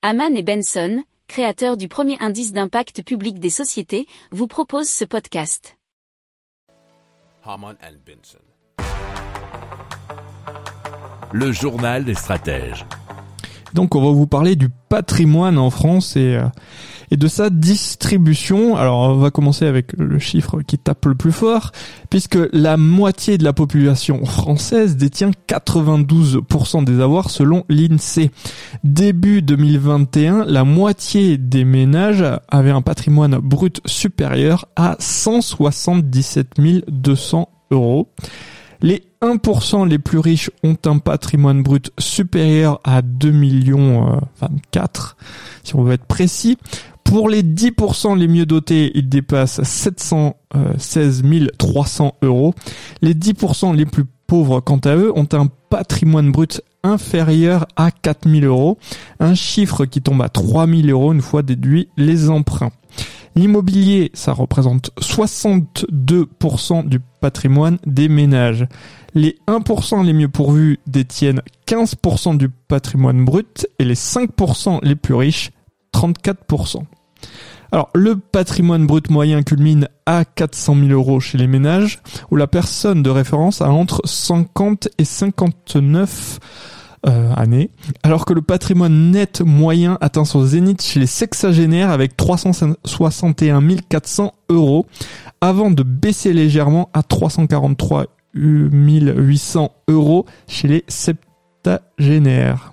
Haman et Benson, créateurs du premier indice d'impact public des sociétés, vous proposent ce podcast. Haman and Benson. Le journal des stratèges. Donc on va vous parler du patrimoine en France et, euh, et de sa distribution. Alors on va commencer avec le chiffre qui tape le plus fort, puisque la moitié de la population française détient 92% des avoirs selon l'INSEE. Début 2021, la moitié des ménages avaient un patrimoine brut supérieur à 177 200 euros. Les 1% les plus riches ont un patrimoine brut supérieur à 2 millions 24, si on veut être précis. Pour les 10% les mieux dotés, ils dépassent 716 300 euros. Les 10% les plus pauvres, quant à eux, ont un patrimoine brut inférieur à 4000 euros. Un chiffre qui tombe à 3000 euros une fois déduit les emprunts. L'immobilier, ça représente 62% du patrimoine des ménages. Les 1% les mieux pourvus détiennent 15% du patrimoine brut et les 5% les plus riches, 34%. Alors, le patrimoine brut moyen culmine à 400 000 euros chez les ménages, où la personne de référence a entre 50 et 59 euh, années, alors que le patrimoine net moyen atteint son zénith chez les sexagénaires avec 361 400 euros, avant de baisser légèrement à 343 800 euros chez les septagénaires.